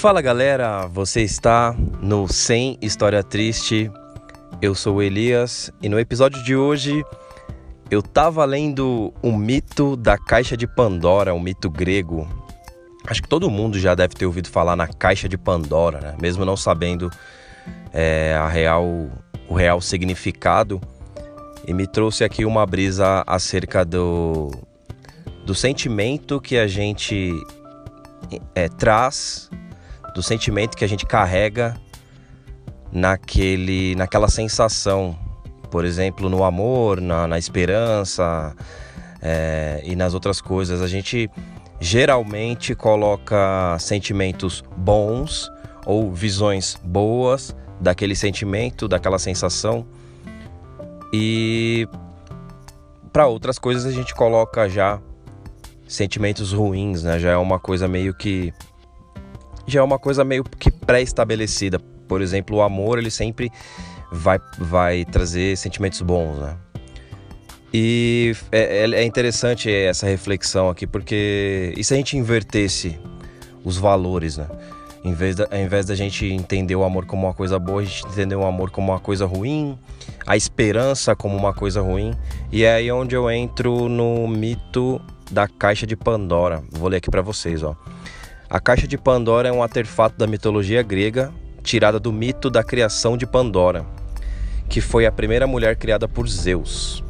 Fala galera, você está no Sem História Triste. Eu sou o Elias e no episódio de hoje eu tava lendo o mito da caixa de Pandora, um mito grego. Acho que todo mundo já deve ter ouvido falar na caixa de Pandora, né? mesmo não sabendo é, a real, o real significado. E me trouxe aqui uma brisa acerca do, do sentimento que a gente é, traz do sentimento que a gente carrega naquele, naquela sensação, por exemplo, no amor, na, na esperança é, e nas outras coisas. A gente geralmente coloca sentimentos bons ou visões boas daquele sentimento, daquela sensação e para outras coisas a gente coloca já sentimentos ruins, né? Já é uma coisa meio que já é uma coisa meio que pré-estabelecida. Por exemplo, o amor, ele sempre vai, vai trazer sentimentos bons, né? E é, é, é interessante essa reflexão aqui, porque e se a gente invertesse os valores, né? Em vez, da, ao invés da gente entender o amor como uma coisa boa, a gente entender o amor como uma coisa ruim, a esperança como uma coisa ruim. E é aí onde eu entro no mito da caixa de Pandora. Vou ler aqui para vocês, ó. A caixa de Pandora é um artefato da mitologia grega, tirada do mito da criação de Pandora, que foi a primeira mulher criada por Zeus.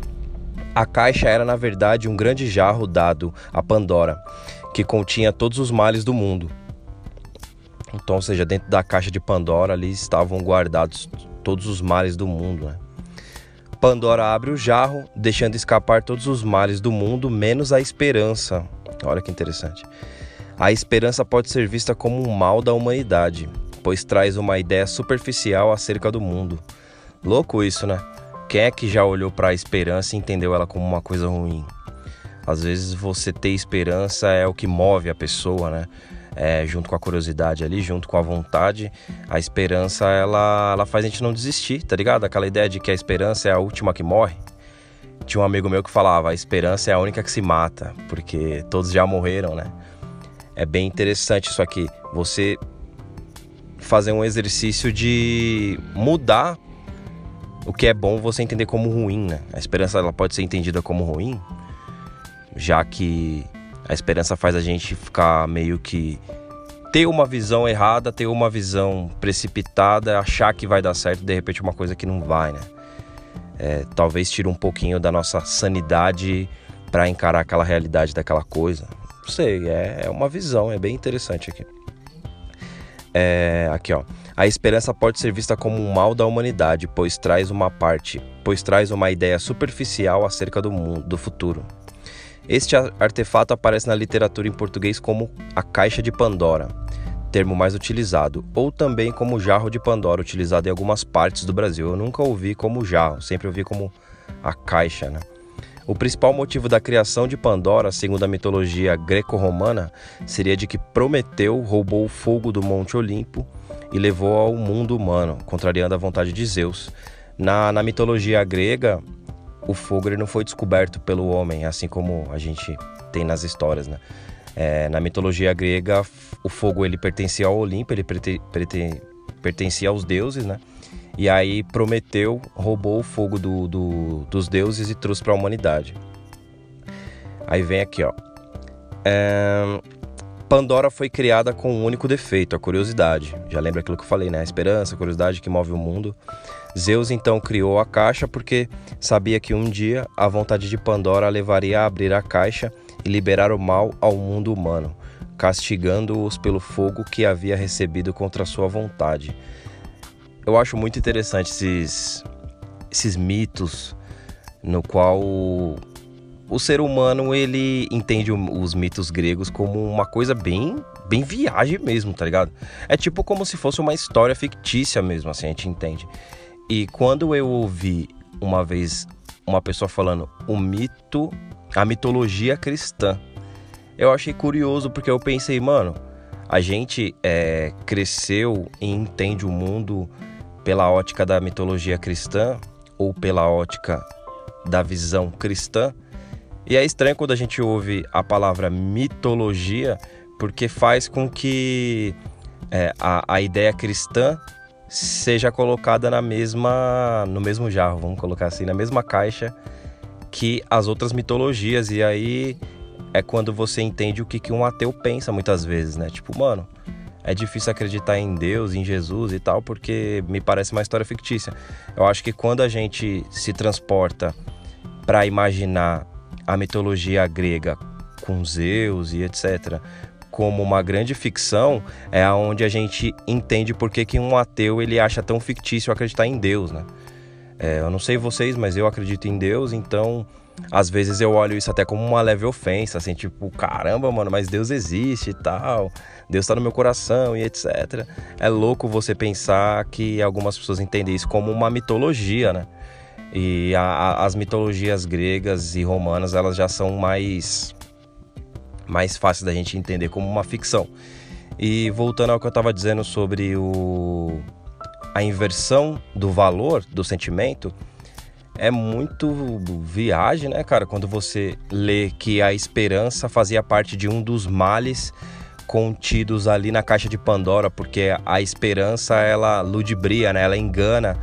A caixa era, na verdade, um grande jarro dado a Pandora, que continha todos os males do mundo. Então, ou seja, dentro da caixa de Pandora ali estavam guardados todos os males do mundo. Né? Pandora abre o jarro, deixando escapar todos os males do mundo, menos a esperança. Olha que interessante. A esperança pode ser vista como um mal da humanidade, pois traz uma ideia superficial acerca do mundo. Louco isso, né? Quem é que já olhou para a esperança e entendeu ela como uma coisa ruim? Às vezes você ter esperança é o que move a pessoa, né? É, junto com a curiosidade ali, junto com a vontade, a esperança ela, ela faz a gente não desistir, tá ligado? Aquela ideia de que a esperança é a última que morre. Tinha um amigo meu que falava: a esperança é a única que se mata, porque todos já morreram, né? É bem interessante isso aqui. Você fazer um exercício de mudar o que é bom você entender como ruim, né? A esperança ela pode ser entendida como ruim, já que a esperança faz a gente ficar meio que ter uma visão errada, ter uma visão precipitada, achar que vai dar certo, de repente uma coisa que não vai, né? É, talvez tire um pouquinho da nossa sanidade para encarar aquela realidade daquela coisa sei, é, é uma visão, é bem interessante aqui. É, aqui ó. A esperança pode ser vista como um mal da humanidade, pois traz uma parte, pois traz uma ideia superficial acerca do mundo, do futuro. Este artefato aparece na literatura em português como a caixa de Pandora, termo mais utilizado, ou também como jarro de Pandora, utilizado em algumas partes do Brasil. Eu nunca ouvi como jarro, sempre ouvi como a caixa, né? O principal motivo da criação de Pandora, segundo a mitologia greco-romana, seria de que Prometeu roubou o fogo do Monte Olimpo e levou ao mundo humano, contrariando a vontade de Zeus. Na, na mitologia grega, o fogo não foi descoberto pelo homem, assim como a gente tem nas histórias, né? É, na mitologia grega, o fogo ele pertencia ao Olimpo, ele pertencia aos deuses, né? E aí Prometeu roubou o fogo do, do, dos deuses e trouxe para a humanidade. Aí vem aqui, ó. É... Pandora foi criada com um único defeito, a curiosidade. Já lembra aquilo que eu falei, né? A esperança, a curiosidade que move o mundo. Zeus então criou a caixa porque sabia que um dia a vontade de Pandora levaria a abrir a caixa e liberar o mal ao mundo humano, castigando-os pelo fogo que havia recebido contra sua vontade eu acho muito interessante esses, esses mitos no qual o, ser humano ele entende os mitos gregos como uma coisa bem bem viagem mesmo, tá ligado? É tipo como se fosse uma história fictícia mesmo, assim, a gente entende. E quando eu ouvi uma vez uma pessoa falando o mito, a mitologia cristã, eu achei curioso porque eu pensei, mano, a gente é, cresceu e entende o mundo pela ótica da mitologia cristã ou pela ótica da visão cristã. E é estranho quando a gente ouve a palavra mitologia, porque faz com que é, a, a ideia cristã seja colocada na mesma no mesmo jarro, vamos colocar assim, na mesma caixa que as outras mitologias e aí é quando você entende o que, que um ateu pensa muitas vezes, né? Tipo, mano, é difícil acreditar em Deus, em Jesus e tal, porque me parece uma história fictícia. Eu acho que quando a gente se transporta para imaginar a mitologia grega com Zeus e etc, como uma grande ficção, é aonde a gente entende por que, que um ateu ele acha tão fictício acreditar em Deus, né? É, eu não sei vocês, mas eu acredito em Deus, então às vezes eu olho isso até como uma leve ofensa, assim, tipo, caramba, mano, mas Deus existe e tal, Deus tá no meu coração e etc. É louco você pensar que algumas pessoas entendem isso como uma mitologia, né? E a, a, as mitologias gregas e romanas, elas já são mais mais fáceis da gente entender como uma ficção. E voltando ao que eu estava dizendo sobre o, a inversão do valor do sentimento, é muito viagem, né, cara? Quando você lê que a esperança fazia parte de um dos males contidos ali na caixa de Pandora, porque a esperança ela ludibria, né? Ela engana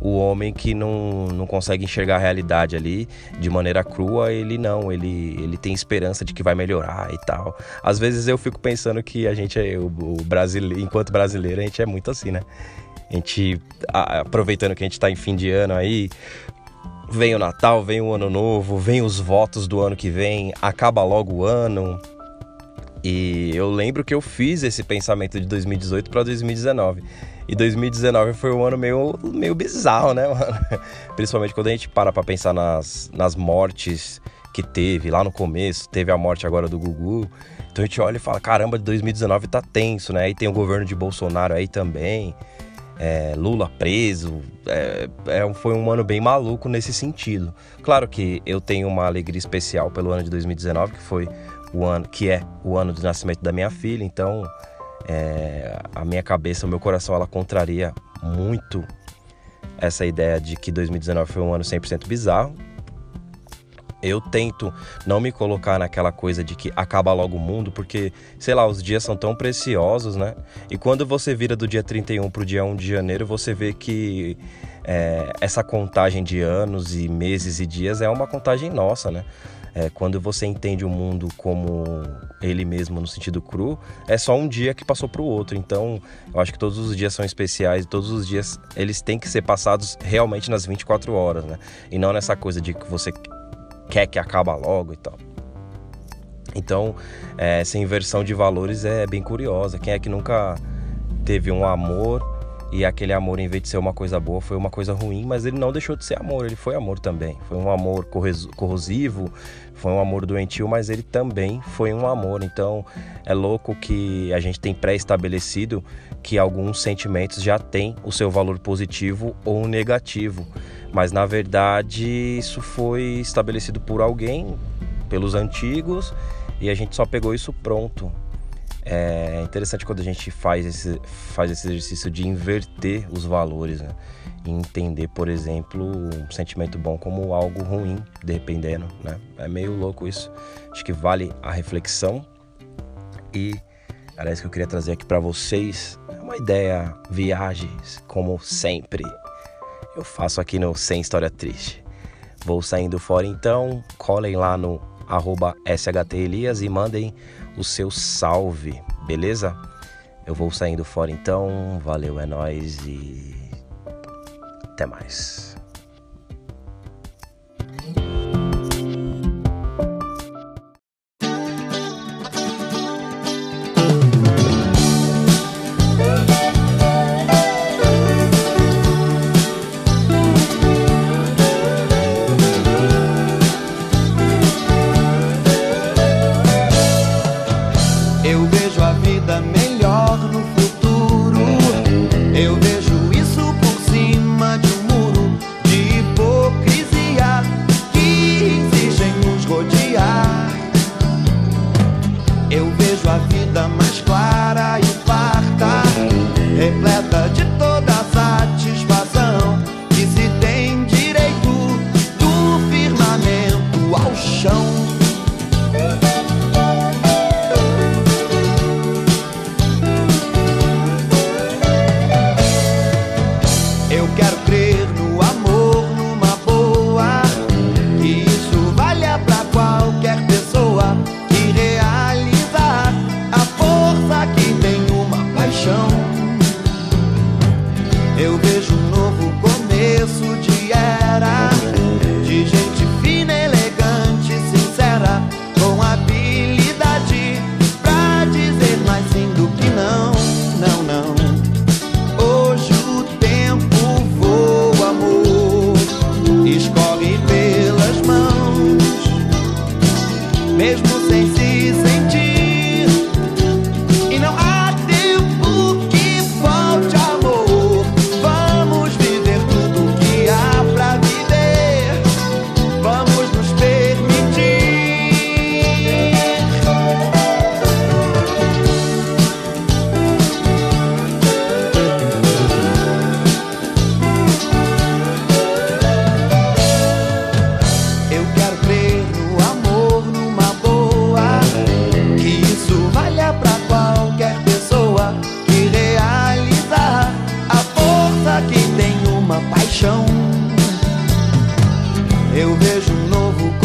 o homem que não, não consegue enxergar a realidade ali de maneira crua, ele não, ele, ele tem esperança de que vai melhorar e tal. Às vezes eu fico pensando que a gente é o, o brasileiro, enquanto brasileiro, a gente é muito assim, né? A gente, aproveitando que a gente tá em fim de ano aí, vem o Natal, vem o Ano Novo, vem os votos do ano que vem, acaba logo o ano. E eu lembro que eu fiz esse pensamento de 2018 para 2019. E 2019 foi um ano meio, meio bizarro, né, mano? Principalmente quando a gente para pra pensar nas, nas mortes que teve lá no começo. Teve a morte agora do Gugu. Então a gente olha e fala: caramba, 2019 tá tenso, né? Aí tem o governo de Bolsonaro aí também. É, Lula preso. É, é, foi um ano bem maluco nesse sentido. Claro que eu tenho uma alegria especial pelo ano de 2019, que foi o ano que é o ano do nascimento da minha filha. Então é, a minha cabeça, o meu coração, ela contraria muito essa ideia de que 2019 foi um ano 100% bizarro. Eu tento não me colocar naquela coisa de que acaba logo o mundo, porque, sei lá, os dias são tão preciosos, né? E quando você vira do dia 31 para o dia 1 de janeiro, você vê que é, essa contagem de anos e meses e dias é uma contagem nossa, né? É, quando você entende o mundo como ele mesmo no sentido cru, é só um dia que passou para o outro. Então, eu acho que todos os dias são especiais, todos os dias eles têm que ser passados realmente nas 24 horas, né? E não nessa coisa de que você quer que acaba logo e tal. Então, é, essa inversão de valores é bem curiosa. Quem é que nunca teve um amor e aquele amor, em vez de ser uma coisa boa, foi uma coisa ruim, mas ele não deixou de ser amor, ele foi amor também. Foi um amor corrosivo, foi um amor doentio, mas ele também foi um amor. Então é louco que a gente tem pré-estabelecido que alguns sentimentos já têm o seu valor positivo ou negativo. Mas na verdade isso foi estabelecido por alguém, pelos antigos, e a gente só pegou isso pronto. É interessante quando a gente faz esse, faz esse exercício de inverter os valores, né? E entender, por exemplo, um sentimento bom como algo ruim, dependendo, né? É meio louco isso. Acho que vale a reflexão. E era isso que eu queria trazer aqui para vocês. É uma ideia, viagens, como sempre. Eu faço aqui no Sem História Triste. Vou saindo fora então, colhem lá no arroba SHTElias e mandem o seu salve, beleza? Eu vou saindo fora então, valeu, é nóis e até mais. Eu vejo a vida mais clara e farta, repleta. eu vejo um novo